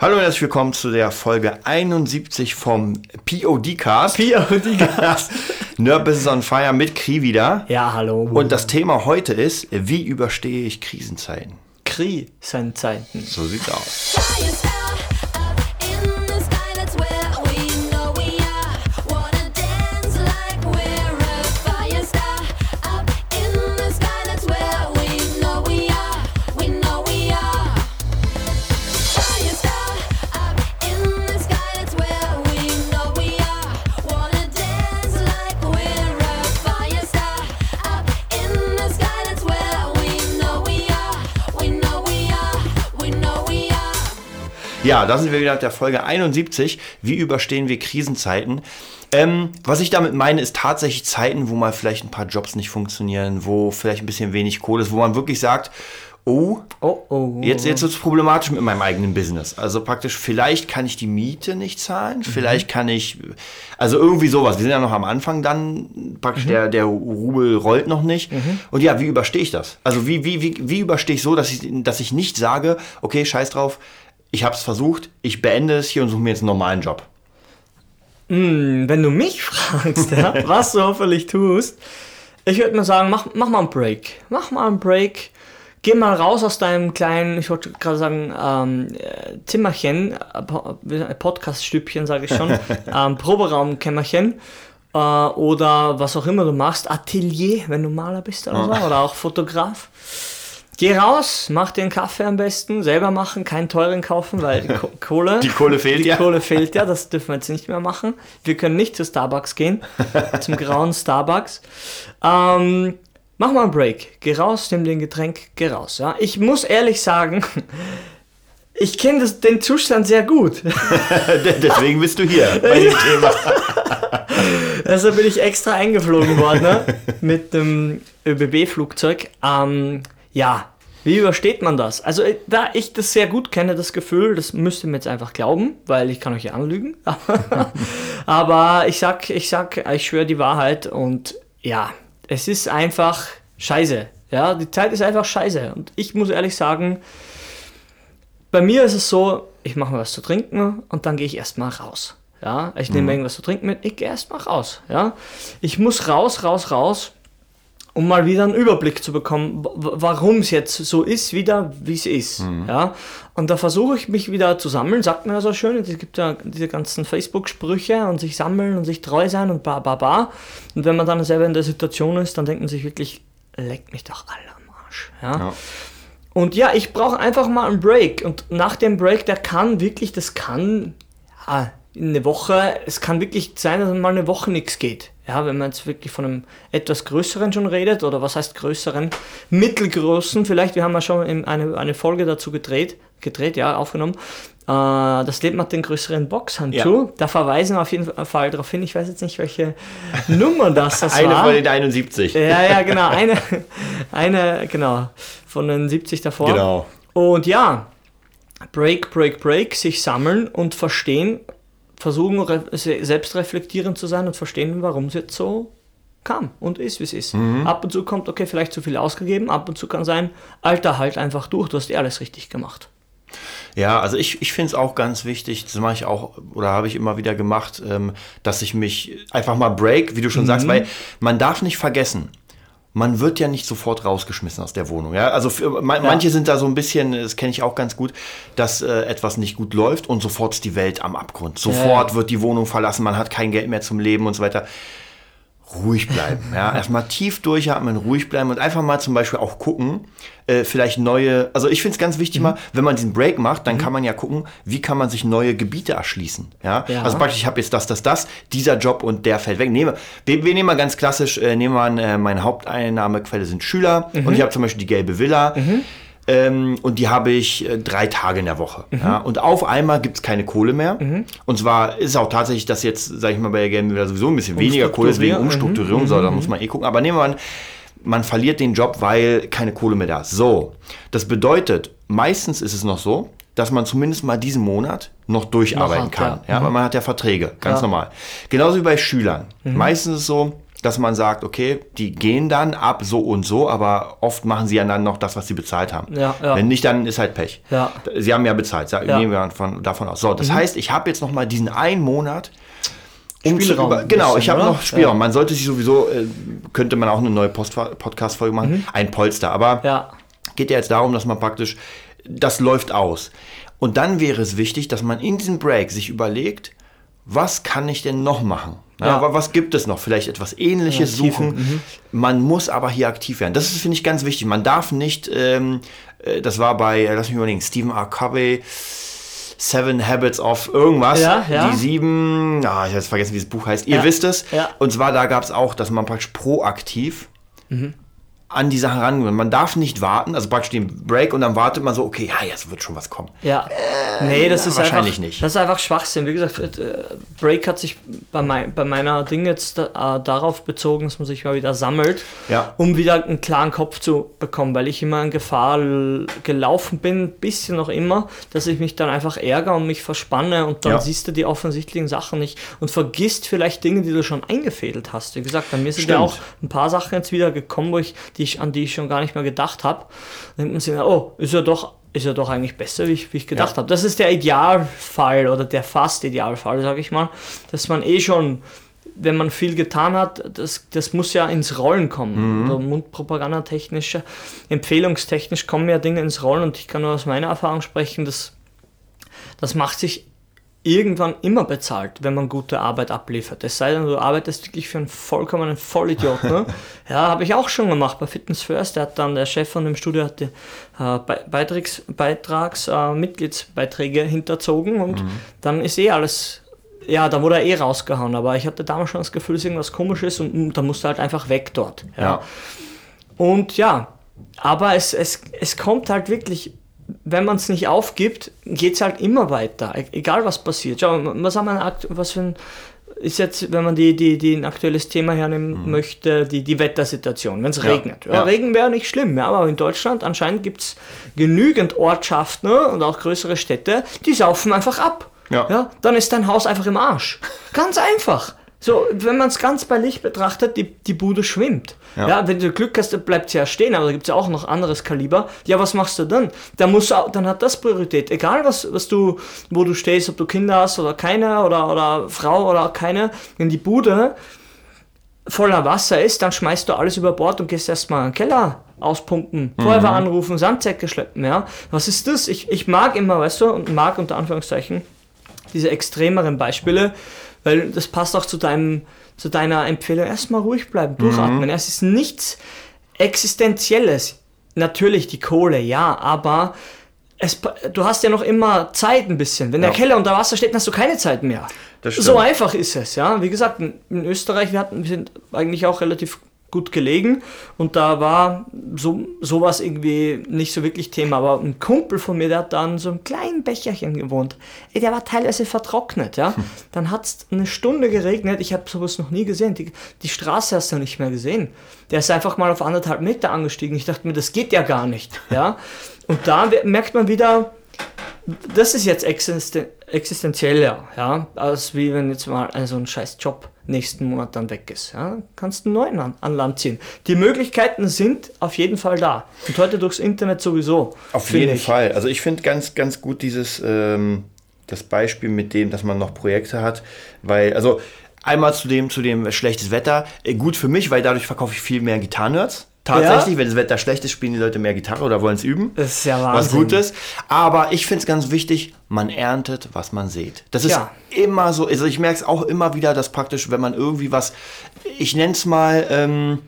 Hallo und herzlich willkommen zu der Folge 71 vom POD-Cast. POD-Cast. Nerd Business on Fire mit Kri wieder. Ja, hallo. Und das Thema heute ist, wie überstehe ich Krisenzeiten? Krisenzeiten. So sieht's aus. Ja, da sind wir wieder mit der Folge 71. Wie überstehen wir Krisenzeiten? Ähm, was ich damit meine, ist tatsächlich Zeiten, wo mal vielleicht ein paar Jobs nicht funktionieren, wo vielleicht ein bisschen wenig Kohle ist, wo man wirklich sagt, oh, oh, oh, jetzt, jetzt wird es problematisch mit meinem eigenen Business. Also praktisch, vielleicht kann ich die Miete nicht zahlen, mhm. vielleicht kann ich, also irgendwie sowas. Wir sind ja noch am Anfang dann, praktisch mhm. der, der Rubel rollt noch nicht. Mhm. Und ja, wie überstehe ich das? Also wie, wie, wie, wie überstehe ich so, dass ich, dass ich nicht sage, okay, scheiß drauf, ich habe es versucht, ich beende es hier und suche mir jetzt einen normalen Job? Mm, wenn du mich fragst, ja, was du hoffentlich tust, ich würde mal sagen, mach, mach mal einen Break. Mach mal einen Break. Geh mal raus aus deinem kleinen, ich wollte gerade sagen, ähm, Zimmerchen, äh, Podcaststübchen, sage ich schon, ähm, Proberaumkämmerchen äh, oder was auch immer du machst, Atelier, wenn du Maler bist oder so, oder auch Fotograf. Geh raus, mach dir einen Kaffee am besten, selber machen, keinen teuren kaufen, weil die Kohle. die Kohle fehlt die ja. Die Kohle fehlt ja, das dürfen wir jetzt nicht mehr machen. Wir können nicht zu Starbucks gehen, zum grauen Starbucks. Ähm, mach mal einen Break. Geh raus, nimm den Getränk, geh raus. Ja? Ich muss ehrlich sagen, ich kenne den Zustand sehr gut. Deswegen bist du hier bei dem Thema. Deshalb bin ich extra eingeflogen worden ne? mit dem ÖBB-Flugzeug. Ähm, ja, wie übersteht man das? Also, äh, da ich das sehr gut kenne, das Gefühl, das müsst ihr mir jetzt einfach glauben, weil ich kann euch ja anlügen. Aber ich sag, ich sag, ich schwöre die Wahrheit und ja, es ist einfach scheiße. Ja, die Zeit ist einfach scheiße. Und ich muss ehrlich sagen, bei mir ist es so, ich mache mir was zu trinken und dann gehe ich erstmal raus. Ja, ich nehme mhm. irgendwas zu trinken mit, ich gehe erstmal raus. Ja, ich muss raus, raus, raus um mal wieder einen Überblick zu bekommen, warum es jetzt so ist, wieder wie es ist. Mhm. Ja? Und da versuche ich mich wieder zu sammeln, sagt man ja so schön, es gibt ja diese ganzen Facebook-Sprüche und sich sammeln und sich treu sein und ba, ba, ba. Und wenn man dann selber in der Situation ist, dann denkt man sich wirklich, leck mich doch alle am Arsch. Ja? ja. Und ja, ich brauche einfach mal einen Break. Und nach dem Break, der kann wirklich, das kann ja, eine Woche, es kann wirklich sein, dass mal eine Woche nichts geht. Ja, wenn man jetzt wirklich von einem etwas größeren schon redet, oder was heißt größeren, mittelgroßen, vielleicht, wir haben ja schon eine, eine Folge dazu gedreht, gedreht, ja, aufgenommen. Äh, das Leben hat den größeren Boxhandschuh. Ja. Da verweisen wir auf jeden Fall darauf hin. Ich weiß jetzt nicht, welche Nummer das, das eine war. Eine von den 71. Ja, ja, genau. Eine, eine, genau, von den 70 davor. Genau. Und ja, Break, Break, Break, sich sammeln und verstehen, versuchen, selbstreflektierend zu sein und verstehen, warum es jetzt so kam und ist, wie es ist. Mhm. Ab und zu kommt, okay, vielleicht zu viel ausgegeben, ab und zu kann sein, Alter, halt einfach durch, du hast eh alles richtig gemacht. Ja, also ich, ich finde es auch ganz wichtig, das mache ich auch oder habe ich immer wieder gemacht, ähm, dass ich mich einfach mal break, wie du schon mhm. sagst, weil man darf nicht vergessen, man wird ja nicht sofort rausgeschmissen aus der Wohnung. Ja? Also für, man, ja. manche sind da so ein bisschen, das kenne ich auch ganz gut, dass äh, etwas nicht gut läuft und sofort ist die Welt am Abgrund. Sofort ja. wird die Wohnung verlassen, man hat kein Geld mehr zum Leben und so weiter ruhig bleiben. Ja? Erstmal tief durchatmen, ruhig bleiben und einfach mal zum Beispiel auch gucken, äh, vielleicht neue, also ich finde es ganz wichtig mhm. mal, wenn man diesen Break macht, dann mhm. kann man ja gucken, wie kann man sich neue Gebiete erschließen. Ja? ja. Also praktisch, ich habe jetzt das, das, das, dieser Job und der fällt weg. Nehme, wir, wir nehmen mal ganz klassisch, äh, nehmen wir an, äh, meine Haupteinnahmequelle sind Schüler mhm. und ich habe zum Beispiel die gelbe Villa. Ähm, und die habe ich äh, drei Tage in der Woche. Mhm. Ja? Und auf einmal gibt es keine Kohle mehr. Mhm. Und zwar ist es auch tatsächlich, dass jetzt, sage ich mal, bei der Game wieder sowieso ein bisschen weniger Kohle ist wegen Umstrukturierung, mhm. so, da mhm. muss man eh gucken. Aber nehmen wir an, man verliert den Job, weil keine Kohle mehr da ist. So, das bedeutet, meistens ist es noch so, dass man zumindest mal diesen Monat noch durcharbeiten noch hat, kann. Ja, ja mhm. weil man hat ja Verträge, ganz ja. normal. Genauso wie bei Schülern. Mhm. Meistens ist es so, dass man sagt, okay, die gehen dann ab so und so, aber oft machen sie ja dann noch das, was sie bezahlt haben. Ja, ja. Wenn nicht, dann ist halt Pech. Ja. Sie haben ja bezahlt, ja. nehmen wir von, davon aus. So, das heißt, ich habe jetzt noch mal diesen einen Monat, um Spielraum über, genau, bisschen, ich habe noch Spielraum. Man sollte sich sowieso, äh, könnte man auch eine neue Podcast-Folge machen, ein Polster. Aber geht ja jetzt darum, dass man praktisch, das läuft aus. Und dann wäre es wichtig, dass man in diesem Break sich überlegt, was kann ich denn noch machen? Ja, aber was gibt es noch? Vielleicht etwas Ähnliches Ja, suchen. Man muss aber hier aktiv werden. Das ist, finde ich, ganz wichtig. Man darf nicht, ähm, äh, das war bei, äh, lass mich überlegen, Stephen R. Covey, Seven Habits of irgendwas. Ja, ja. Die sieben, ah, ich habe jetzt vergessen, wie das Buch heißt. Ihr wisst es. ja. Und zwar, da gab es auch, dass man praktisch proaktiv an die Sache rangehen. Man darf nicht warten, also praktisch den Break und dann wartet man so, okay, ja, jetzt wird schon was kommen. Ja. nee, das ist wahrscheinlich einfach, nicht. Das ist einfach Schwachsinn. Wie gesagt, äh, Break hat sich bei, mein, bei meiner Ding jetzt äh, darauf bezogen, dass man sich mal wieder sammelt, Ja. um wieder einen klaren Kopf zu bekommen, weil ich immer in Gefahr gelaufen bin, ein bisschen noch immer, dass ich mich dann einfach ärgere und mich verspanne und dann Ja. siehst du die offensichtlichen Sachen nicht und vergisst vielleicht Dinge, die du schon eingefädelt hast. Wie gesagt, bei mir sind ja auch ein paar Sachen jetzt wieder gekommen, wo ich, die ich, an die ich schon gar nicht mehr gedacht habe. Dann denkt man sich, oh, ist ja doch, ist ja doch eigentlich besser, wie ich, wie ich gedacht Ja. habe. Das ist der Idealfall oder der fast Idealfall, sage ich mal, dass man eh schon, wenn man viel getan hat, das, das muss ja ins Rollen kommen. Mhm. Also Mundpropagandatechnisch, empfehlungstechnisch kommen ja Dinge ins Rollen und ich kann nur aus meiner Erfahrung sprechen, dass das macht sich irgendwann immer bezahlt, wenn man gute Arbeit abliefert. Es sei denn, du arbeitest wirklich für einen vollkommenen Vollidiot. Ne? ja, habe ich auch schon gemacht bei Fitness First. Der hat dann, der Chef von dem Studio hat die äh, Be- Beitrags, Beitrags äh, Mitgliedsbeiträge hinterzogen und dann ist eh alles, ja, da wurde er eh rausgehauen. Aber ich hatte damals schon das Gefühl, dass irgendwas komisch ist und mm, da musste halt einfach weg dort. Ja. Und ja, aber es, es, es kommt halt wirklich, wenn man es nicht aufgibt, geht es halt immer weiter, e- egal was passiert. Schau, was haben wir, was für ein, ist jetzt, wenn man die, die, die ein aktuelles Thema hernehmen möchte, die, die Wettersituation, wenn es Mhm. Ja, regnet. Ja, ja. Regen wäre nicht schlimm, ja, aber in Deutschland anscheinend gibt es genügend Ortschaften ne, und auch größere Städte, die saufen einfach ab. Ja. Ja, dann ist dein Haus einfach im Arsch. Ganz einfach. So, wenn man es ganz bei Licht betrachtet, die, die Bude schwimmt. Ja. Ja. wenn du Glück hast, dann bleibt sie ja stehen, aber da gibt es ja auch noch anderes Kaliber. Ja, was machst du dann? Dann, musst du, dann hat das Priorität. Egal, was, was du, wo du stehst, ob du Kinder hast oder keine oder, oder Frau oder keine, wenn die Bude voller Wasser ist, dann schmeißt du alles über Bord und gehst erstmal in den Keller auspumpen, Feuerwehr anrufen, Sandsäcke schleppen, ja. Was ist das? Ich, ich mag immer, weißt du, und mag unter Anführungszeichen diese extremeren Beispiele, weil das passt auch zu deinem, zu deiner Empfehlung. Erstmal ruhig bleiben, durchatmen. Es ist nichts Existenzielles. Natürlich die Kohle, ja, aber es, du hast ja noch immer Zeit ein bisschen. Wenn der Ja. Keller unter Wasser steht, dann hast du keine Zeit mehr. So einfach ist es, ja. Wie gesagt, in, in Österreich, wir, hatten, wir sind eigentlich auch relativ gut gelegen und da war so sowas irgendwie nicht so wirklich Thema. Aber ein Kumpel von mir, der hat da in so einem kleinen Becherchen gewohnt. Ey, der war teilweise vertrocknet, ja. Dann hat es eine Stunde geregnet. Ich habe sowas noch nie gesehen. Die, die Straße hast du nicht mehr gesehen. Der ist einfach mal auf anderthalb Meter angestiegen. Ich dachte mir, das geht ja gar nicht, ja. Und da merkt man wieder, das ist jetzt existen existenzieller, ja, als wie wenn jetzt mal ein- so ein scheiß Job nächsten Monat dann weg ist. Ja, kannst einen neuen an, an Land ziehen. Die Möglichkeiten sind auf jeden Fall da. Und heute durchs Internet sowieso. Auf jeden ich. Fall. Also ich finde ganz, ganz gut dieses ähm, das Beispiel mit dem, dass man noch Projekte hat, weil also einmal zu dem zu dem schlechtes Wetter äh, gut für mich, weil dadurch verkaufe ich viel mehr Gitarrennerds. Tatsächlich, wenn das Wetter schlecht ist, spielen die Leute mehr Gitarre oder wollen es üben. Das ist ja was Wahnsinn. Gutes. Aber ich finde es ganz wichtig, man erntet, was man sieht. Das ist Ja. immer so. Also ich merke es auch immer wieder, dass praktisch, wenn man irgendwie was, ich nenne es mal, ähm,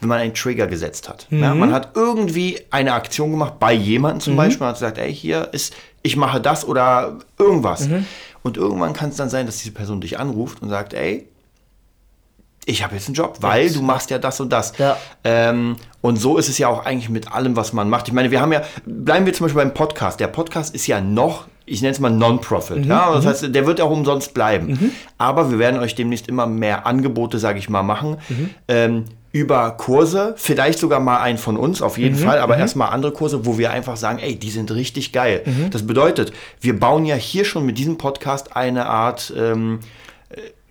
wenn man einen Trigger gesetzt hat. Ja, Mhm. man hat irgendwie eine Aktion gemacht, bei jemandem zum Beispiel, man hat gesagt, ey, hier ist, ich mache das oder irgendwas. Mhm. Und irgendwann kann es dann sein, dass diese Person dich anruft und sagt, ey, ich habe jetzt einen Job, weil Jetzt. du machst ja das und das. Ja. Ähm, und so ist es ja auch eigentlich mit allem, was man macht. Ich meine, wir haben ja, bleiben wir zum Beispiel beim Podcast. Der Podcast ist ja noch, ich nenne es mal Non-Profit. Mhm, ja, das heißt, der wird auch umsonst bleiben. Aber wir werden euch demnächst immer mehr Angebote, sage ich mal, machen. Mhm. Ähm, über Kurse, vielleicht sogar mal einen von uns, auf Mhm, jeden Fall, aber erstmal andere Kurse, wo wir einfach sagen, ey, die sind richtig geil. Mhm. Das bedeutet, wir bauen ja hier schon mit diesem Podcast eine Art ähm,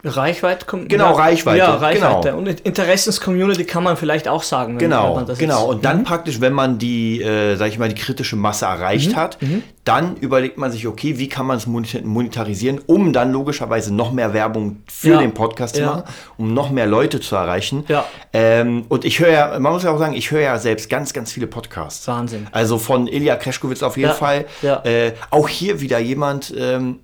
Reichweite. Genau, Reichweite. Ja, Reichweite. Genau. Und Interessens-Community kann man vielleicht auch sagen. Genau, man das genau. Und dann praktisch, wenn man die, äh, sag ich mal, die kritische Masse erreicht hat, dann überlegt man sich, okay, wie kann man es moneta- monetarisieren, um dann logischerweise noch mehr Werbung für Ja. den Podcast zu machen, um noch mehr Leute zu erreichen. Ja. Ähm, und ich höre ja, man muss ja auch sagen, ich höre ja selbst ganz, ganz viele Podcasts. Wahnsinn. Also von Ilja Kreschkowitz auf jeden Fall. Äh, auch hier wieder jemand, ähm,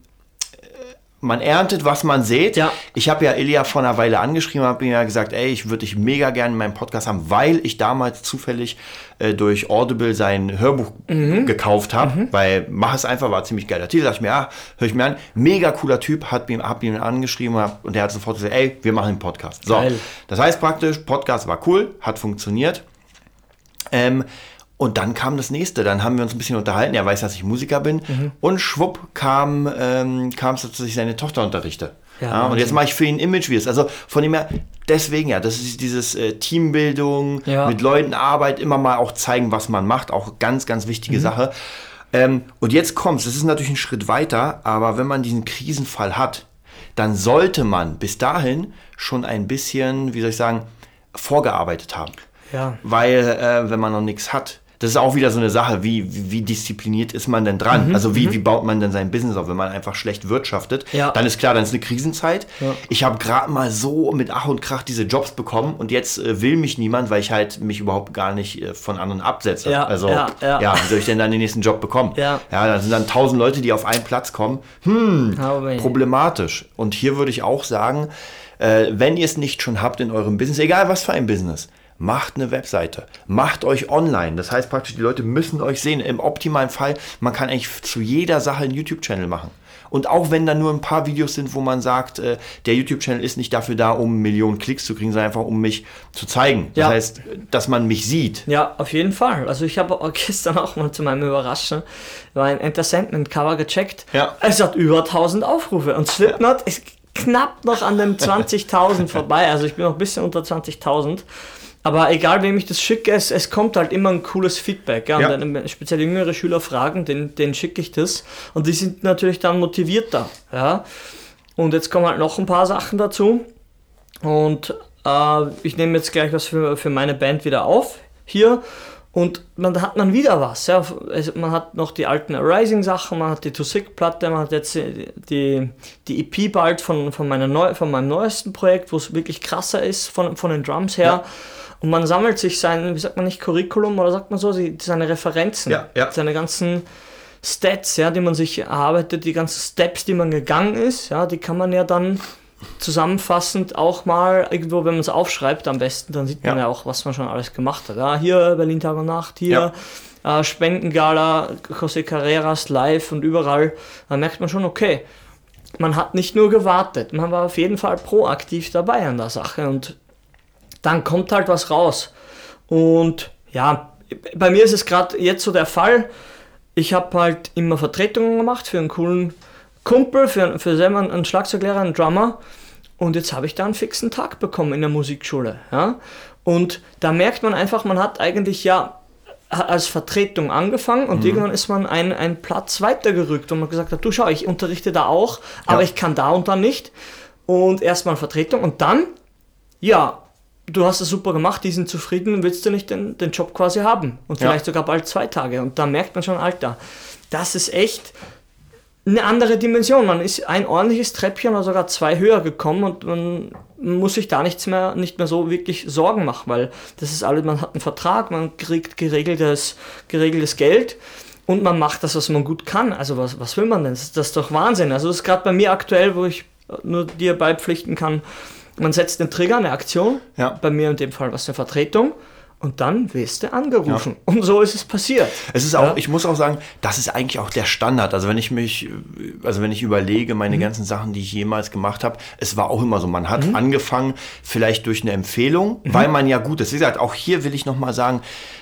man erntet, was man sät. Ja. Ich habe ja Ilja vor einer Weile angeschrieben, habe ihm ja gesagt, ey, ich würde dich mega gerne in meinem Podcast haben, weil ich damals zufällig äh, durch Audible sein Hörbuch Mhm. gekauft habe, weil mach es einfach, war ziemlich geiler Titel, sag ich mir, ja, höre ich mir an, mega cooler Typ, hat mir, hab ihn angeschrieben hab, und der hat sofort gesagt, ey, wir machen einen Podcast. So, Geil. das heißt praktisch, Podcast war cool, hat funktioniert. Ähm, und dann kam das nächste, dann haben wir uns ein bisschen unterhalten. Er weiß, dass ich Musiker bin. Mhm. Und schwupp kam, ähm, kam es dass ich seine Tochter unterrichte. Ja, Ja, und jetzt mache ich für ihn Image-Videos. Also von dem her, deswegen ja, das ist dieses äh, Teambildung, Ja. mit Leuten Arbeit, immer mal auch zeigen, was man macht. Auch ganz, ganz wichtige Mhm. Sache. Ähm, und jetzt kommt's, das ist natürlich ein Schritt weiter, aber wenn man diesen Krisenfall hat, dann sollte man bis dahin schon ein bisschen, wie soll ich sagen, vorgearbeitet haben. Ja. Weil, äh, wenn man noch nichts hat, das ist auch wieder so eine Sache, wie, wie, wie diszipliniert ist man denn dran? Mhm, also wie, wie baut man denn sein Business auf, wenn man einfach schlecht wirtschaftet? Ja. Dann ist klar, dann ist eine Krisenzeit. Ja. Ich habe gerade mal so mit Ach und Krach diese Jobs bekommen und jetzt äh, will mich niemand, weil ich halt mich überhaupt gar nicht äh, von anderen absetze. Ja, also ja, ja. wie soll ich denn dann den nächsten Job bekommen? Ja. ja, dann sind dann tausend Leute, die auf einen Platz kommen. Hm, problematisch. Und hier würde ich auch sagen, äh, wenn ihr es nicht schon habt in eurem Business, egal was für ein Business, macht eine Webseite, macht euch online. Das heißt praktisch, die Leute müssen euch sehen. Im optimalen Fall, man kann eigentlich zu jeder Sache einen YouTube-Channel machen. Und auch wenn da nur ein paar Videos sind, wo man sagt, äh, der YouTube-Channel ist nicht dafür da, um Millionen Klicks zu kriegen, sondern einfach um mich zu zeigen. Das Ja. heißt, dass man mich sieht. Ja, auf jeden Fall. Also ich habe gestern auch mal zu meinem Überraschen mein Entertainment-Cover gecheckt. Ja. Es hat über 1000 Aufrufe und Slipknot ist knapp noch an den 20.000 vorbei. Also ich bin noch ein bisschen unter 20.000. Aber egal, wem ich das schicke, es, es kommt halt immer ein cooles Feedback. Ja? Ja. Und wenn speziell jüngere Schüler fragen, den, den schicke ich das. Und die sind natürlich dann motivierter. Ja? Und jetzt kommen halt noch ein paar Sachen dazu. Und äh, ich nehme jetzt gleich was für, für meine Band wieder auf hier. Und man, da hat man wieder was. Ja. Also man hat noch die alten Arising-Sachen, man hat die To Sick-Platte, man hat jetzt die, die EP bald von, von, meiner Neu, von meinem neuesten Projekt, wo es wirklich krasser ist von, von den Drums her. Ja. Und man sammelt sich sein, wie sagt man nicht, Curriculum oder sagt man so, seine Referenzen, Ja, ja. seine ganzen Stats, ja, die man sich erarbeitet, die ganzen Steps, die man gegangen ist, ja, die kann man ja dann zusammenfassend auch mal irgendwo, wenn man es aufschreibt, am besten, dann sieht man Ja. ja auch, was man schon alles gemacht hat. Ja, hier Berlin Tag und Nacht, hier äh, Spendengala, José Carreras live und überall. Da merkt man schon, okay, man hat nicht nur gewartet, man war auf jeden Fall proaktiv dabei an der Sache und dann kommt halt was raus. Und ja, bei mir ist es gerade jetzt so der Fall. Ich habe halt immer Vertretungen gemacht für einen coolen Kumpel, für, für selber einen Schlagzeuglehrer, einen Drummer. Und jetzt habe ich da einen fixen Tag bekommen in der Musikschule. Ja? Und da merkt man einfach, man hat eigentlich ja als Vertretung angefangen und irgendwann ist man einen, einen Platz weitergerückt und man gesagt hat, du schau, ich unterrichte da auch, aber Ja. ich kann da und da nicht. Und erstmal Vertretung und dann, ja, du hast es super gemacht, die sind zufrieden, willst du nicht den, den Job quasi haben? Und Ja. vielleicht sogar bald zwei Tage. Und da merkt man schon, Alter, das ist echt eine andere Dimension. Man ist ein ordentliches Treppchen oder sogar zwei höher gekommen und man muss sich da nichts mehr, nicht mehr so wirklich Sorgen machen, weil das ist alles, man hat einen Vertrag, man kriegt geregeltes, geregeltes Geld und man macht das, was man gut kann. Also was, was will man denn? Das, ist- das ist doch Wahnsinn. Also das ist gerade bei mir aktuell, wo ich nur dir beipflichten kann, man setzt den Trigger, eine Aktion, Ja. bei mir in dem Fall was eine Vertretung und dann wirst du angerufen. Und so ist es passiert. Es ist auch, Ja. ich muss auch sagen, das ist eigentlich auch der Standard. Also wenn ich mich, also wenn ich überlege, Mhm. meine ganzen Sachen, die ich jemals gemacht habe, es war auch immer so. Man hat angefangen, vielleicht durch eine Empfehlung, Mhm. weil man ja gut ist. Wie gesagt, auch hier will ich nochmal sagen,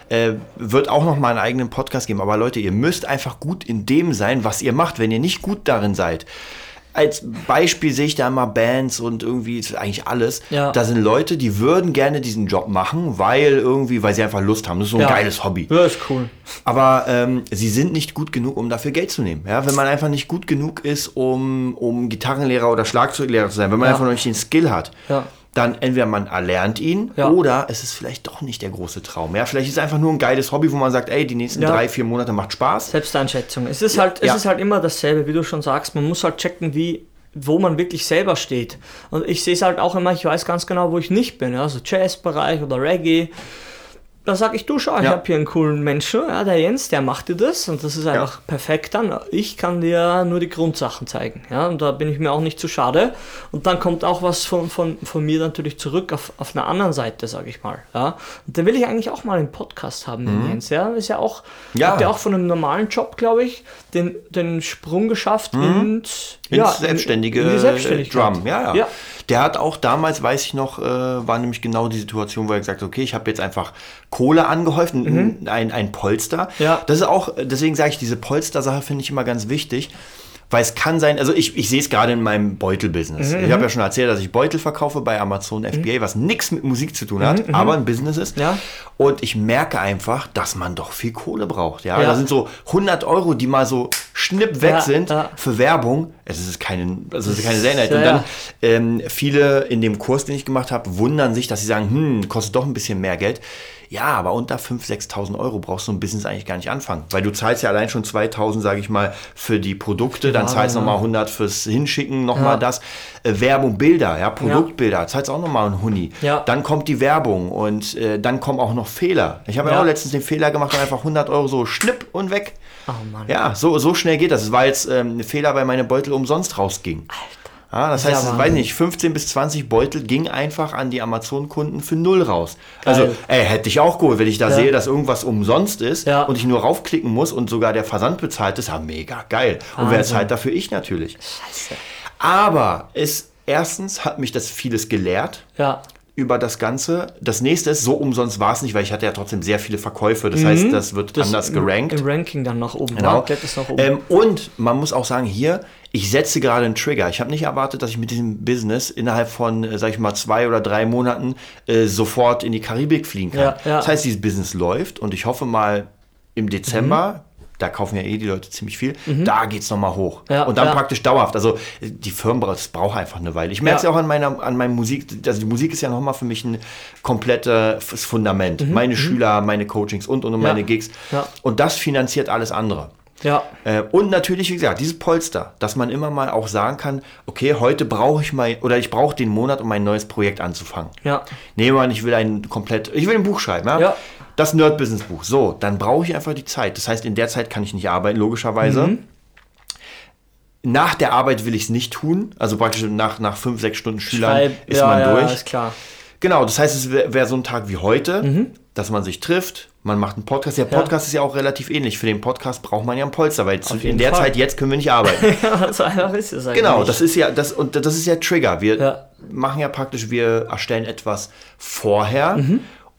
äh, wird auch noch mal einen eigenen Podcast geben. Aber Leute, ihr müsst einfach gut in dem sein, was ihr macht. Wenn ihr nicht gut darin seid, als Beispiel sehe ich da immer Bands und irgendwie ist eigentlich alles. Ja. Da sind Leute, die würden gerne diesen Job machen, weil irgendwie, weil sie einfach Lust haben. Das ist so ein Ja. geiles Hobby. Ja, ist cool. Aber ähm, sie sind nicht gut genug, um dafür Geld zu nehmen. Ja, wenn man einfach nicht gut genug ist, um, um Gitarrenlehrer oder Schlagzeuglehrer zu sein, wenn man Ja. einfach noch nicht den Skill hat, Ja. Dann entweder man erlernt ihn Ja. oder es ist vielleicht doch nicht der große Traum. Ja, vielleicht ist es einfach nur ein geiles Hobby, wo man sagt, ey, die nächsten Ja. drei, vier Monate macht Spaß. Selbsteinschätzung. Es ist halt, es ist halt immer dasselbe, wie du schon sagst. Man muss halt checken, wie, wo man wirklich selber steht. Und ich sehe es halt auch immer, ich weiß ganz genau, wo ich nicht bin. Also Jazzbereich oder Reggae. Da sage ich, du schau, ich Ja. habe hier einen coolen Menschen, ja, der Jens, der macht dir das und das ist einfach perfekt dann. Ich kann dir nur die Grundsachen zeigen. Ja? Und da bin ich mir auch nicht zu schade. Und dann kommt auch was von, von, von mir natürlich zurück auf, auf einer anderen Seite, sage ich mal. Ja? Und den will ich eigentlich auch mal im Podcast haben, den Jens. Ja? Ist ja auch, Mhm. Ja. hat ja auch von einem normalen Job, glaube ich, den, den Sprung geschafft ins, Mhm. ins ja, selbstständige in die Selbstständigkeit. Drum. Ja, ja, Ja. Der hat auch damals, weiß ich noch, äh, war nämlich genau die Situation, wo er gesagt hat, okay, ich habe jetzt einfach Kohle angehäuft, ein, ein, ein Polster. Mhm. Ja. Das ist auch, deswegen sage ich, diese Polster-Sache finde ich immer ganz wichtig. Weil es kann sein, also ich, ich sehe es gerade in meinem Beutel-Business. Mhm, Ich habe ja schon erzählt, dass ich Beutel verkaufe bei Amazon FBA, was nichts mit Musik zu tun hat, aber ein Business ist. Mhm, Ja. Und ich merke einfach, dass man doch viel Kohle braucht. Ja, Ja. da sind so 100 Euro, die mal so schnipp weg Ja, sind ja. für Werbung. Es ist keine, also es ist keine Seltenheit. Ja, Und dann ähm, viele in dem Kurs, den ich gemacht habe, wundern sich, dass sie sagen, hm, kostet doch ein bisschen mehr Geld. Ja, aber unter 5.000, 6.000 Euro brauchst du ein Business eigentlich gar nicht anfangen. Weil du zahlst ja allein schon 2.000, sage ich mal, für die Produkte, dann Ja, zahlst du ja. nochmal 100 fürs Hinschicken, nochmal das. Äh, Werbung, Bilder, ja, Produktbilder, zahlst auch nochmal ein Huni. Ja. Dann kommt die Werbung und äh, dann kommen auch noch Fehler. Ich habe ja. Ja. auch letztens den Fehler gemacht und einfach 100 Euro so schnipp und weg. Oh Mann. Ja, so, so schnell geht das. Es war jetzt ähm, ein Fehler, weil meine Beutel umsonst rausgingen. Ja, das Ja, heißt, Wahnsinn. weiß nicht, 15 bis 20 Beutel ging einfach an die Amazon-Kunden für null raus. Also, Geil. ey, hätte ich auch geholt, wenn ich da Ja. sehe, dass irgendwas umsonst ist Ja. und ich nur raufklicken muss und sogar der Versand bezahlt ist, ja, mega geil. Und wer Wahnsinn. zahlt dafür? Ich natürlich. Scheiße. Aber es, erstens hat mich das vieles gelehrt Ja. Über das Ganze. Das nächste ist, so umsonst war es nicht, weil ich hatte ja trotzdem sehr viele Verkäufe. Das heißt, das wird Das anders im- gerankt. Im Ranking dann nach oben. Genau. Nach oben. Ähm, und man muss auch sagen, hier, ich setze gerade einen Trigger. Ich habe nicht erwartet, dass ich mit diesem Business innerhalb von, äh, sag ich mal, zwei oder drei Monaten äh, sofort in die Karibik fliegen kann. Ja, ja. Das heißt, dieses Business läuft und ich hoffe mal im Dezember. Da kaufen ja eh die Leute ziemlich viel. Da geht's noch nochmal hoch. Mhm. Ja, und dann ja. praktisch dauerhaft. Also die Firmen braucht, das braucht einfach eine Weile. Ich merke es Ja. auch an meiner, an meinem Musik. Also die Musik ist ja nochmal für mich ein komplettes Fundament. Meine Schüler, meine Coachings und und, und Mhm, meine Gigs. Und das finanziert alles andere. ja. Äh, und natürlich, wie gesagt, dieses Polster, dass man immer mal auch sagen kann, okay, heute brauche ich mal, oder ich brauche den Monat, um ein neues Projekt anzufangen. Ja. Nehmen wir an, ich will ein komplett, ich will ein Buch schreiben, ja? Ja. Das Nerd-Business-Buch. So, dann brauche ich einfach die Zeit. Das heißt, in der Zeit kann ich nicht arbeiten, logischerweise. Mhm. Nach der Arbeit will ich es nicht tun. Also praktisch nach, nach fünf, sechs Stunden Schülern Schreib- ist ja, man ja, durch. ist klar. Genau, das heißt, es wäre wär so ein Tag wie heute, Mhm. dass man sich trifft, man macht einen Podcast. Der Podcast ist ja auch relativ ähnlich. Für den Podcast braucht man ja einen Polster, weil zu, in der Fall. Zeit jetzt können wir nicht arbeiten. Ja, so einfach ist es eigentlich. genau, das ist ja das und das ist ja Trigger. Wir Ja. machen ja praktisch, wir erstellen etwas vorher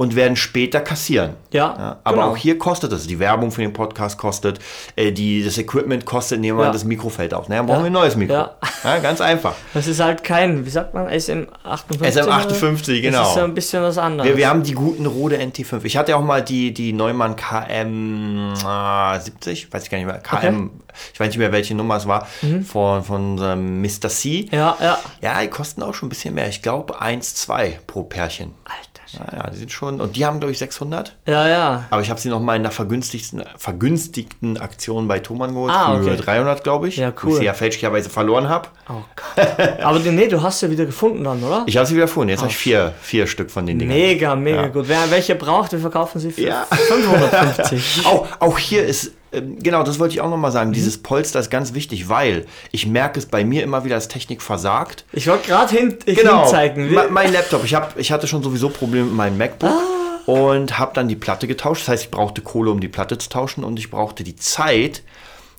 und werden später kassieren. Mhm. Ja, aber genau. auch hier kostet es. Die Werbung für den Podcast kostet, äh, die, das Equipment kostet, nehmen wir Ja. das Mikro fällt auf. Naja, brauchen Ja. wir ein neues Mikro. Ja. Ja, ganz einfach. Das ist halt kein, wie sagt man, SM58? SM58, genau. Das ist ja ein bisschen was anderes. Wir, wir haben die guten Rode NT5. Ich hatte ja auch mal die, die Neumann KM äh, 70, weiß ich gar nicht mehr. KM, ich weiß nicht mehr, welche Nummer es war, von, von ähm, Mr. C. ja, ja. Ja, die kosten auch schon ein bisschen mehr. Ich glaube 1, 2 pro Pärchen. Alter. Ja, ja, die sind schon, und die haben, glaube ich, 600. Ja, ja. Aber ich habe sie noch mal in einer vergünstigten, vergünstigten Aktion bei Thomann geholt Ah, für okay. 300, glaube ich. Ja, cool. ich sie ja fälschlicherweise verloren habe. Oh Gott. Aber nee, du hast sie wieder gefunden dann, oder? Ich habe sie wieder gefunden. Jetzt habe ich vier, vier Stück von den Dingen. Mega, mega Ja. gut. Wer welche braucht, wir verkaufen sie für Ja. 550. Auch, auch hier ist, genau, das wollte ich auch nochmal Mhm. sagen, dieses Polster ist ganz wichtig, weil ich merke es bei mir immer wieder, dass Technik versagt. Ich wollte gerade hin, Genau, hinzeigen. me- mein Laptop, ich, hab, ich hatte schon sowieso Probleme mit meinem MacBook Ah. und habe dann die Platte getauscht. Das heißt, ich brauchte Kohle, um die Platte zu tauschen und ich brauchte die Zeit,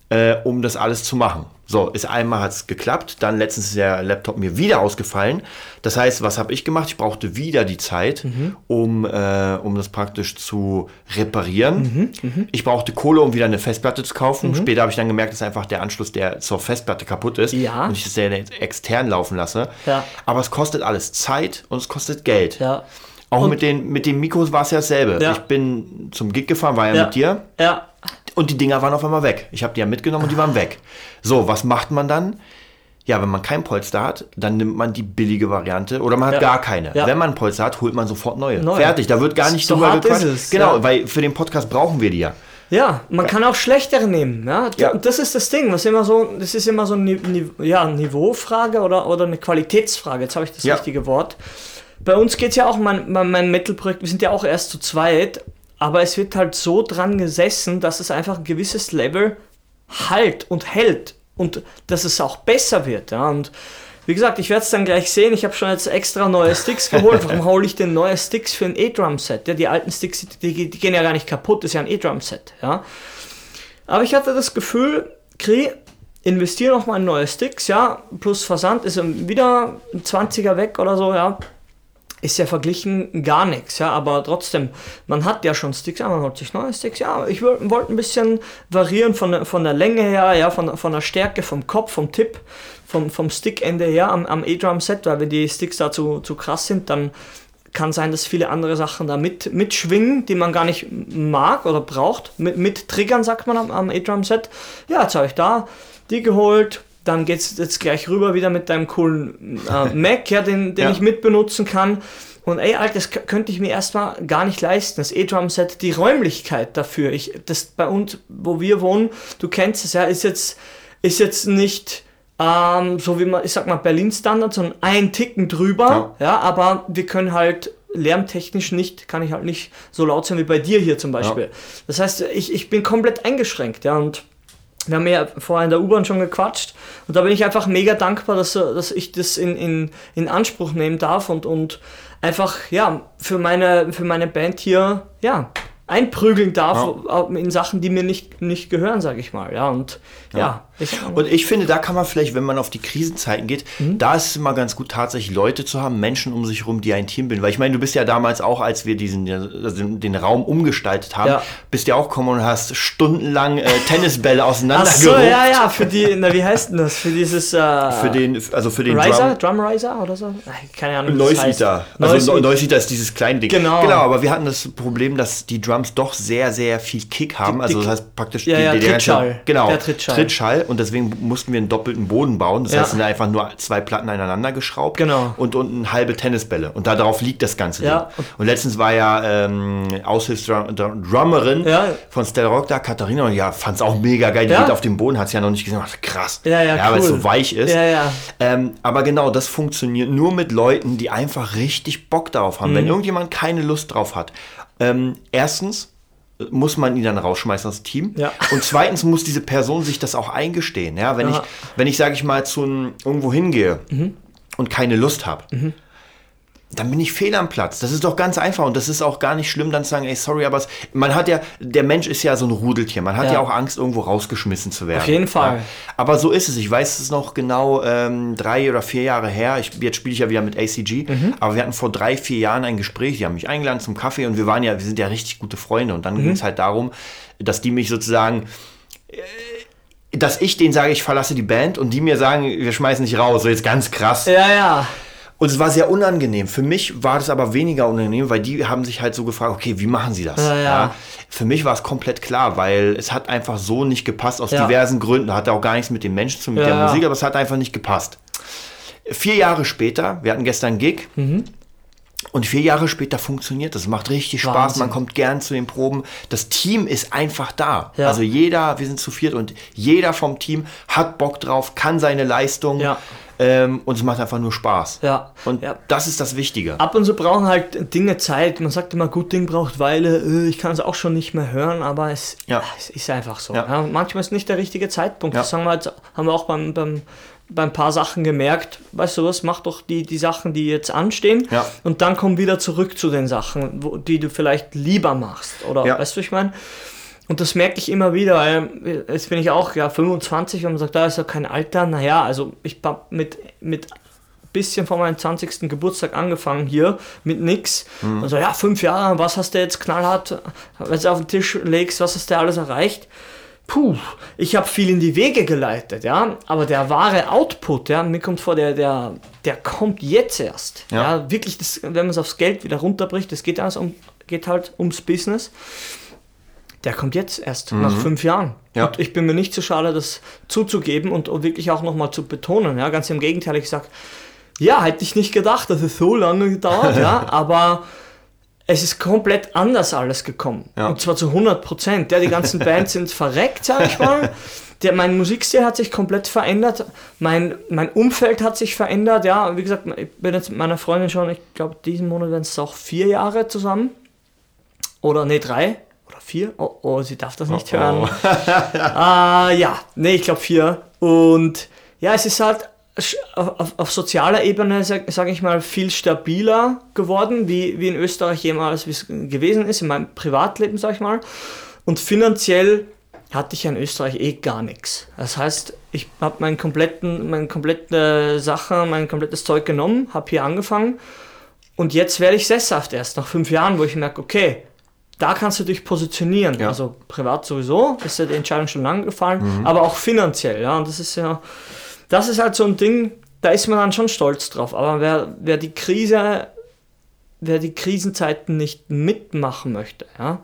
äh, um das alles zu machen. So, ist einmal hat es geklappt, dann letztens ist der Laptop mir wieder ausgefallen. Das heißt, was habe ich gemacht? Ich brauchte wieder die Zeit, Mhm. um, äh, um das praktisch zu reparieren. Mhm, Ich brauchte Kohle, um wieder eine Festplatte zu kaufen. Später habe ich dann gemerkt, dass einfach der Anschluss, der zur Festplatte kaputt ist Ja. und ich das sehr extern laufen lasse. Ja. Aber es kostet alles Zeit und es kostet Geld. Ja. Auch mit den, mit den Mikros war es ja dasselbe. Ich bin zum Gig gefahren, war ja, Ja. mit dir. Ja. Und die Dinger waren auf einmal weg. Ich habe die ja mitgenommen und die waren weg. So, was macht man dann? Ja, wenn man kein Polster hat, dann nimmt man die billige Variante oder man hat Ja. gar keine. Ja. Wenn man ein Polster hat, holt man sofort neue. Neue. Fertig, da wird gar nicht So drüber gequatscht. Genau, ja. weil für den Podcast brauchen wir die ja. Ja, man kann auch schlechtere nehmen. Ja? Ja. Und das ist das Ding, was immer so, das ist immer so eine ja, Niveaufrage oder, oder eine Qualitätsfrage. Jetzt habe ich das richtige Wort. Bei uns geht es ja auch, mein, mein, mein Metal-Projekt, wir sind ja auch erst zu zweit, aber es wird halt so dran gesessen, dass es einfach ein gewisses Level halt und hält und dass es auch besser wird. Ja? Und wie gesagt, ich werde es dann gleich sehen. Ich habe schon jetzt extra neue Sticks geholt. Warum hole ich denn neue Sticks für ein E-Drum-Set? Ja, die alten Sticks, die, die gehen ja gar nicht kaputt. Das ist ja ein E-Drum-Set. Ja? Aber ich hatte das Gefühl, Kri, investiere noch mal in neue Sticks, ja, plus Versand ist wieder ein 20er weg oder so, ja. Ist ja verglichen gar nichts, ja, aber trotzdem, man hat ja schon Sticks, ja, man holt sich neue Sticks, ja, ich wollte wollt ein bisschen variieren von, der- von der Länge her, ja, von, von der Stärke, vom Kopf, vom Tipp, vom, vom Stickende her am, am E-Drum-Set, weil wenn die Sticks da zu, zu krass sind, dann kann sein, dass viele andere Sachen da mit, mitschwingen, die man gar nicht mag oder braucht. Mit, mit Triggern, sagt man am, am A-Drum-Set. Ja, jetzt habe ich da die geholt. Dann geht es jetzt gleich rüber wieder mit deinem coolen äh, Mac, ja, den, den Ja. ich mitbenutzen kann. Und ey, Alter, das könnte ich mir erstmal gar nicht leisten. Das A-Drum-Set, die Räumlichkeit dafür. Ich, das bei uns, wo wir wohnen, du kennst es ja, ist jetzt, ist jetzt nicht ähm, so wie man, ich sag mal, Berlin-Standard, sondern ein Ticken drüber. Ja. aber wir können halt lärmtechnisch nicht, kann ich halt nicht so laut sein wie bei dir hier zum Beispiel. Das heißt, ich, ich bin komplett eingeschränkt, ja, und wir haben ja vorher in der U-Bahn schon gequatscht und da bin ich einfach mega dankbar, dass, dass ich das in, in, in Anspruch nehmen darf und, und einfach, ja, für meine, für meine Band hier, ja, einprügeln darf auch in Sachen, die mir nicht, nicht gehören, sage ich mal, ja, und ja, ich, Und ich finde, da kann man vielleicht, wenn man auf die Krisenzeiten geht, Mhm. da ist es immer ganz gut, tatsächlich Leute zu haben, Menschen um sich herum, die ein Team bilden. Weil ich meine, du bist ja damals auch, als wir diesen also den, Raum umgestaltet haben, Ja. bist ja auch gekommen und hast stundenlang äh, Tennisbälle Ach auseinandergerupft. so, ja, ja, für die, na, wie heißt denn das? Für dieses, äh, Für den, also für den Riser, Drum. Drum Riser oder so? Ach, Keine Ahnung. wie das heißt. Also Eater ist dieses kleine Ding. Genau. Genau, aber wir hatten das Problem, dass die Drums doch sehr, sehr viel Kick haben. Die- Also die- das heißt praktisch Ja, ja, ganze- Trittschall. Genau, Der Trittschall. Und deswegen mussten wir einen doppelten Boden bauen. Das Ja. heißt, es sind einfach nur zwei Platten aneinander geschraubt. Genau. Und unten halbe Tennisbälle. Und darauf liegt das ganze Ja. Ding. Und letztens war ja ähm, Aushilfsdrummerin Ja. von Stella Rock da, Katharina, und ja, fand es auch mega geil. Die Ja. liegt auf dem Boden, hat sie ja noch nicht gesehen. Dachte, krass. Ja, ja, weil es cool. so weich ist. Ja, ja. Ähm, aber genau, das funktioniert nur mit Leuten, die einfach richtig Bock darauf haben. Mhm. Wenn irgendjemand keine Lust drauf hat, ähm, erstens muss man ihn dann rausschmeißen aus dem Team. Ja. Und zweitens muss diese Person sich das auch eingestehen. Ja, wenn Ja. ich, wenn ich, sage ich mal, zu einem, irgendwo hingehe Mhm. und keine Lust habe, dann bin ich fehl am Platz. Das ist doch ganz einfach und das ist auch gar nicht schlimm, dann zu sagen, ey, sorry, aber man hat ja, der Mensch ist ja so ein Rudeltier. Man hat ja, Ja. auch Angst, irgendwo rausgeschmissen zu werden. Auf jeden Fall. Ja. Aber so ist es. Ich weiß es noch genau ähm, drei oder vier Jahre her. Ich, jetzt spiele ich ja wieder mit ACG. Mhm. Aber wir hatten vor drei, vier Jahren ein Gespräch. Die haben mich eingeladen zum Kaffee und wir waren ja, wir sind ja richtig gute Freunde. Und dann Mhm. ging es halt darum, dass die mich sozusagen äh, dass ich denen sage, ich verlasse die Band und die mir sagen, wir schmeißen dich raus. So jetzt ganz krass. Ja, ja. Und es war sehr unangenehm. Für mich war das aber weniger unangenehm, weil die haben sich halt so gefragt, okay, wie machen sie das? Ja, ja. Für mich war es komplett klar, weil es hat einfach so nicht gepasst aus diversen Gründen. Hat auch gar nichts mit den Menschen zu tun, mit der. Musik, aber es hat einfach nicht gepasst. Vier Jahre später, wir hatten gestern einen Gig. Mhm. Und vier Jahre später funktioniert das. Macht richtig Spaß. Wahnsinn. Man kommt gern zu den Proben. Das Team ist einfach da. Ja. Also jeder, wir sind zu viert und jeder vom Team hat Bock drauf, kann seine Leistung. Ja. Ähm, und es macht einfach nur Spaß. Ja. Und Ja. das ist das Wichtige. Ab und zu brauchen halt Dinge Zeit. Man sagt immer, gut Ding braucht Weile. Äh, Ich kann es auch schon nicht mehr hören, aber es, Ja. es ist einfach so. Ja. Manchmal ist nicht der richtige Zeitpunkt. Das haben wir, jetzt, haben wir auch beim, beim, beim paar Sachen gemerkt. Weißt du was, mach doch die, die Sachen, die jetzt anstehen. Ja. Und dann komm wieder zurück zu den Sachen, wo, die du vielleicht lieber machst. Oder Ja. weißt du, ich meine? Und das merke ich immer wieder. Jetzt bin ich auch ja 25 und man sagt, da ist ja kein Alter. Naja, also ich habe mit, mit bisschen vor meinem 20. Geburtstag angefangen hier mit nix. Mhm. Also ja, fünf Jahre, was hast du jetzt knallhart, wenn du auf den Tisch legst, was hast du alles erreicht? Puh, ich habe viel in die Wege geleitet, ja, aber der wahre Output, ja, mir kommt vor, der, der, der kommt jetzt erst. Ja, ja wirklich, das, wenn man es aufs Geld wieder runterbricht, es geht, um, geht halt ums Business der kommt jetzt erst mhm. nach fünf Jahren. Ja. Und ich bin mir nicht zu so schade, das zuzugeben und, wirklich auch nochmal zu betonen. Ja, ganz im Gegenteil, ich sage, ja, hätte ich nicht gedacht, dass es so lange gedauert, ja, aber es ist komplett anders alles gekommen. Ja. Und zwar zu 100 Prozent. Ja, die ganzen Bands sind verreckt, sag ich mal. Der, mein Musikstil hat sich komplett verändert. Mein, mein Umfeld hat sich verändert. Ja, wie gesagt, ich bin jetzt mit meiner Freundin schon, ich glaube, diesen Monat werden es auch vier Jahre zusammen. Oder nee, drei vier. Oh, oh, sie darf das nicht oh, hören. Oh. äh, ja, nee, ich glaube vier. Und ja, es ist halt auf, auf sozialer Ebene, sage sag ich mal, viel stabiler geworden, wie, wie in Österreich jemals gewesen ist, in meinem Privatleben, sag ich mal. Und finanziell hatte ich in Österreich eh gar nichts. Das heißt, ich habe meinen kompletten, meine komplette Sache, mein komplettes Zeug genommen, habe hier angefangen und jetzt werde ich sesshaft erst nach fünf Jahren, wo ich merke, okay, da kannst du dich positionieren. Ja. Also privat sowieso, ist ja die Entscheidung schon lange gefallen, mhm. aber auch finanziell. Ja, und das ist ja, das ist halt so ein Ding, da ist man dann schon stolz drauf. Aber wer, wer die Krise, wer die Krisenzeiten nicht mitmachen möchte, ja,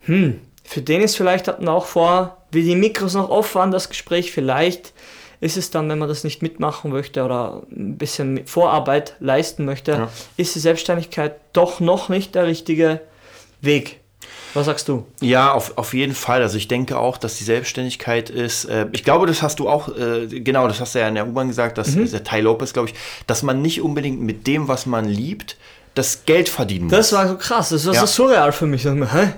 hm, für den ist vielleicht hatten auch vor, wie die Mikros noch offen waren, das Gespräch, vielleicht ist es dann, wenn man das nicht mitmachen möchte oder ein bisschen Vorarbeit leisten möchte, ja. ist die Selbstständigkeit doch noch nicht der richtige Weg. Was sagst du? Ja, auf, auf jeden Fall. Also ich denke auch, dass die Selbstständigkeit ist, äh, ich glaube, das hast du auch, äh, genau, das hast du ja in der U-Bahn gesagt, dass mhm. der Ty Lopez, glaube ich, dass man nicht unbedingt mit dem, was man liebt, das Geld verdienen muss. Das war so krass, das war ja. so surreal für mich.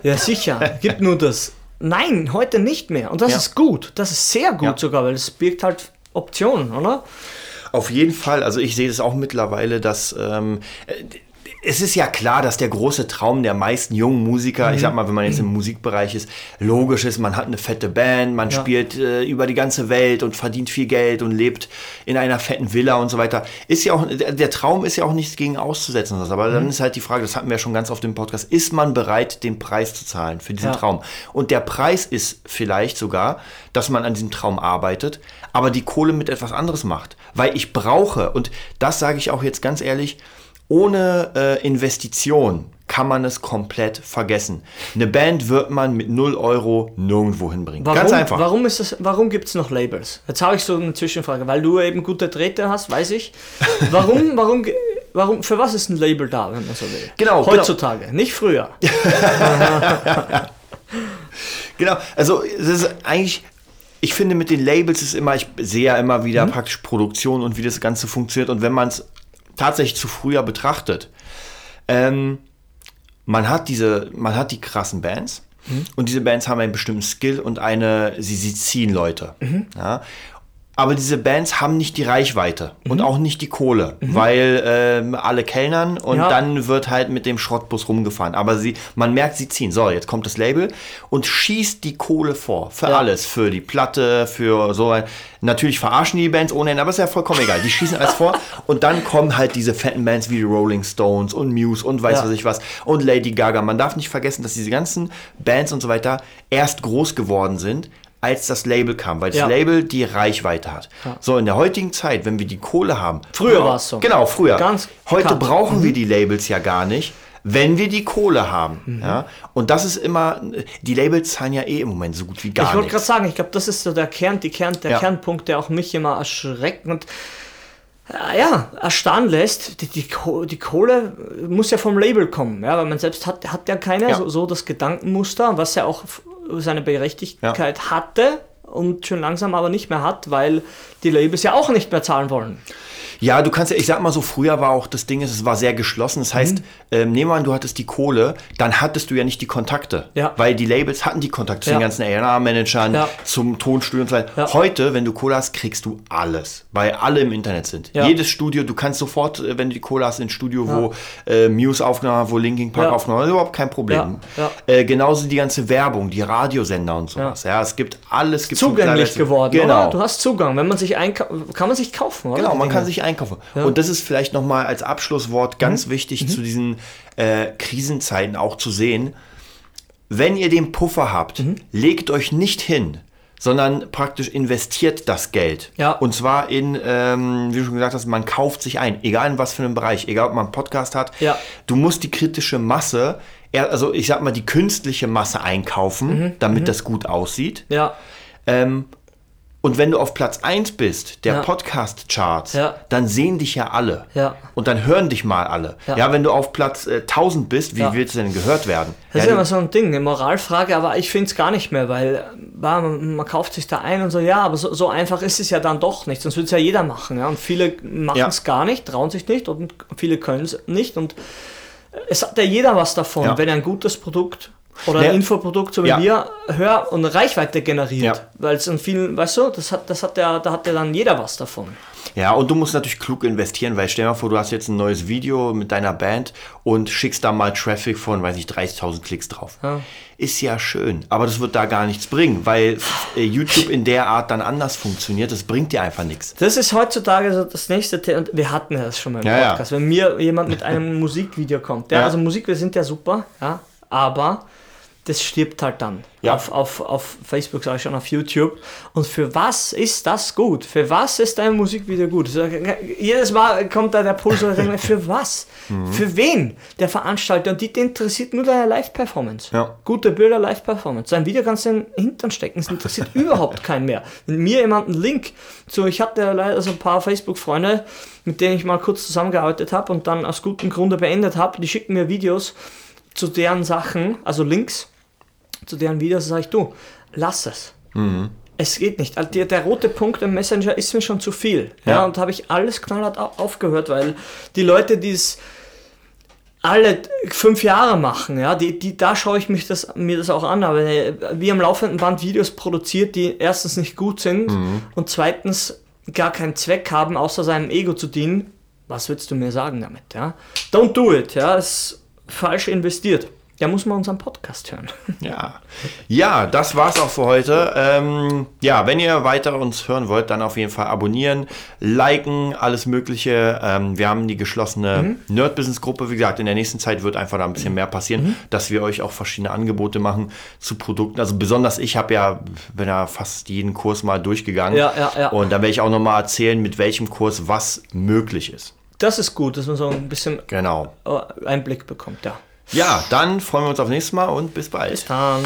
Ja, sicher, gibt nur das. Nein, heute nicht mehr. Und das ja. ist gut. Das ist sehr gut ja. sogar, weil es birgt halt Optionen, oder? Auf jeden Fall. Also ich sehe das auch mittlerweile, dass ähm, es ist ja klar, dass der große Traum der meisten jungen Musiker, mhm. ich sag mal, wenn man jetzt im Musikbereich ist, logisch ist, man hat eine fette Band, man ja. spielt äh, über die ganze Welt und verdient viel Geld und lebt in einer fetten Villa und so weiter. Ist ja auch, der Traum ist ja auch nichts gegen auszusetzen. Aber mhm. dann ist halt die Frage, das hatten wir ja schon ganz oft im Podcast, ist man bereit, den Preis zu zahlen für diesen ja. Traum? Und der Preis ist vielleicht sogar, dass man an diesem Traum arbeitet, aber die Kohle mit etwas anderes macht. Weil ich brauche, und das sage ich auch jetzt ganz ehrlich, ohne äh, Investition kann man es komplett vergessen. Eine Band wird man mit 0 Euro nirgendwo hinbringen. Warum, Ganz einfach. Warum, warum gibt es noch Labels? Jetzt habe ich so eine Zwischenfrage, weil du eben gute Drähte hast, weiß ich. Warum, warum, warum, für was ist ein Label da, wenn man so will? Genau. genau. Heutzutage, genau. nicht früher. genau, also es ist eigentlich ich finde, mit den Labels ist immer, ich sehe ja immer wieder mhm. praktisch Produktion und wie das Ganze funktioniert. Und wenn man es tatsächlich zu früher betrachtet. Ähm, man hat diese, man hat die krassen Bands mhm. und diese Bands haben einen bestimmten Skill und eine, sie, sie ziehen Leute. Mhm. Ja? Aber diese Bands haben nicht die Reichweite mhm. und auch nicht die Kohle, mhm. weil äh, alle kellnern und ja. dann wird halt mit dem Schrottbus rumgefahren. Aber sie, man merkt, sie ziehen. So, jetzt kommt das Label und schießt die Kohle vor. Für ja. alles. Für die Platte, für so. Natürlich verarschen die Bands ohne Ende, aber ist ja vollkommen egal. Die schießen alles vor und dann kommen halt diese fetten Bands wie die Rolling Stones und Muse und weiß ja. was ich was und Lady Gaga. Man darf nicht vergessen, dass diese ganzen Bands und so weiter erst groß geworden sind, als das Label kam, weil das ja. Label die Reichweite hat. Ja. So, in der heutigen Zeit, wenn wir die Kohle haben. Früher war es so. Genau, früher. Ganz Heute klar. brauchen mhm. wir die Labels ja gar nicht, wenn wir die Kohle haben. Mhm. Ja? Und das ist immer, die Labels zahlen ja eh im Moment so gut wie gar nicht. Ich wollte gerade sagen, ich glaube, das ist so der Kern, die Kern, der ja. Kernpunkt, der auch mich immer erschreckt und äh, ja, erstarren lässt, die, die, die, Kohle muss ja vom Label kommen, ja, weil man selbst hat, hat ja keine, ja. So, so, das Gedankenmuster, was ja auch seine Berechtigkeit ja. hatte und schon langsam aber nicht mehr hat, weil die Labels ja auch nicht mehr zahlen wollen. Ja, du kannst ja, ich sag mal so, früher war auch das Ding, es war sehr geschlossen. Das heißt, Mhm. ähm, nehmen wir an, du hattest die Kohle, dann hattest du ja nicht die Kontakte. Ja. Weil die Labels hatten die Kontakte zu Ja. den ganzen A&R-Managern, Ja. zum Tonstudio und so weiter. Heute, wenn du Kohle hast, kriegst du alles, weil alle im Internet sind. Jedes Studio, du kannst sofort, äh, wenn du die Kohle hast, ins Studio, wo äh, Muse aufgenommen hat, wo Linkin Park aufgenommen hat, überhaupt kein Problem. Äh, genauso die ganze Werbung, die Radiosender und sowas. Ja, es gibt alles. Gibt's Zugänglich geworden, Genau. oder? Du hast Zugang. Wenn man sich einkauft, kann man sich kaufen, oder? Genau, man kann sich einkaufen. Und das ist vielleicht nochmal als Abschlusswort ganz wichtig zu diesen äh, Krisenzeiten auch zu sehen. Wenn ihr den Puffer habt, legt euch nicht hin, sondern praktisch investiert das Geld. Ja. Und zwar in, ähm, wie du schon gesagt hast, man kauft sich ein, egal in was für einem Bereich, egal ob man einen Podcast hat. Ja. Du musst die kritische Masse, also ich sag mal die künstliche Masse einkaufen, damit das gut aussieht. Ja, Ähm, und wenn du auf Platz 1 bist, der Ja. Podcast-Charts, Ja. dann sehen dich ja alle. Ja. Und dann hören dich mal alle. Ja, wenn du auf Platz äh, 1000 bist, wie willst du denn gehört werden? das ist immer so ein Ding, eine Moralfrage, aber ich finde es gar nicht mehr, weil man, man kauft sich da ein und so, ja, aber so, so einfach ist es ja dann doch nicht, sonst würde es ja jeder machen. Ja? Und viele machen es gar nicht, trauen sich nicht und viele können es nicht. Und es hat ja jeder was davon, wenn er ein gutes Produkt oder Ja. ein Infoprodukt, so wie Ja. wir, Hör- und Reichweite generiert. Ja. Weil es in vielen, weißt du, das hat, das hat ja, da hat ja dann jeder was davon. ja, und du musst natürlich klug investieren, weil stell dir mal vor, du hast jetzt ein neues Video mit deiner Band und schickst da mal Traffic von, weiß ich, 30.000 Klicks drauf. Ja. Ist ja schön, aber das wird da gar nichts bringen, weil äh, YouTube in der Art dann anders funktioniert. Das bringt dir einfach nichts. Das ist heutzutage so das nächste Thema. Und wir hatten ja das schon mal im Ja, ja. Podcast. Wenn mir jemand mit einem Musikvideo kommt, ja, Ja. also Musik, wir sind ja super, ja, aber das stirbt halt dann. Ja. Auf, auf, auf Facebook, sage ich schon, auf YouTube. Und für was ist das gut? Für was ist ein Musikvideo gut? So, Jedes Mal kommt da der Puls und ich denke mir, für was? Mhm. Für wen? Der Veranstalter. Und die, die interessiert nur deine Live-Performance. Ja. Gute Bilder, Live-Performance. Sein Video kannst du in den Hintern stecken. Es interessiert überhaupt keinen mehr. Wenn mir jemand einen Link zu, ich hatte leider so ein paar Facebook-Freunde, mit denen ich mal kurz zusammengearbeitet habe und dann aus gutem Grunde beendet habe, die schicken mir Videos zu deren Sachen, also Links zu deren Videos, sage ich, du, lass es. Es geht nicht. Also der, der rote Punkt im Messenger ist mir schon zu viel. Ja, Ja. und habe ich alles knallhart au- aufgehört, weil die Leute, die es alle fünf Jahre machen, ja, die, die, da schaue ich mich das, mir das auch an, aber äh, wie am laufenden Band Videos produziert, die erstens nicht gut sind und zweitens gar keinen Zweck haben, außer seinem Ego zu dienen. Was willst du mir sagen damit, ja? Don't do it, ja, ist falsch investiert. Ja, muss man unseren Podcast hören. Ja. Ja, das war's auch für heute. Ähm, ja, wenn ihr weiter uns hören wollt, dann auf jeden Fall abonnieren, liken, alles Mögliche. Ähm, wir haben die geschlossene Nerd-Business-Gruppe. Wie gesagt, in der nächsten Zeit wird einfach da ein bisschen mehr passieren, dass wir euch auch verschiedene Angebote machen zu Produkten. Also besonders ich habe ja, bin ja fast jeden Kurs mal durchgegangen. Ja, ja, ja. Und da werde ich auch nochmal erzählen, mit welchem Kurs was möglich ist. Das ist gut, dass man so ein bisschen Genau. Einblick bekommt, ja. Ja, dann freuen wir uns auf nächstes Mal und bis bald. Bis dann.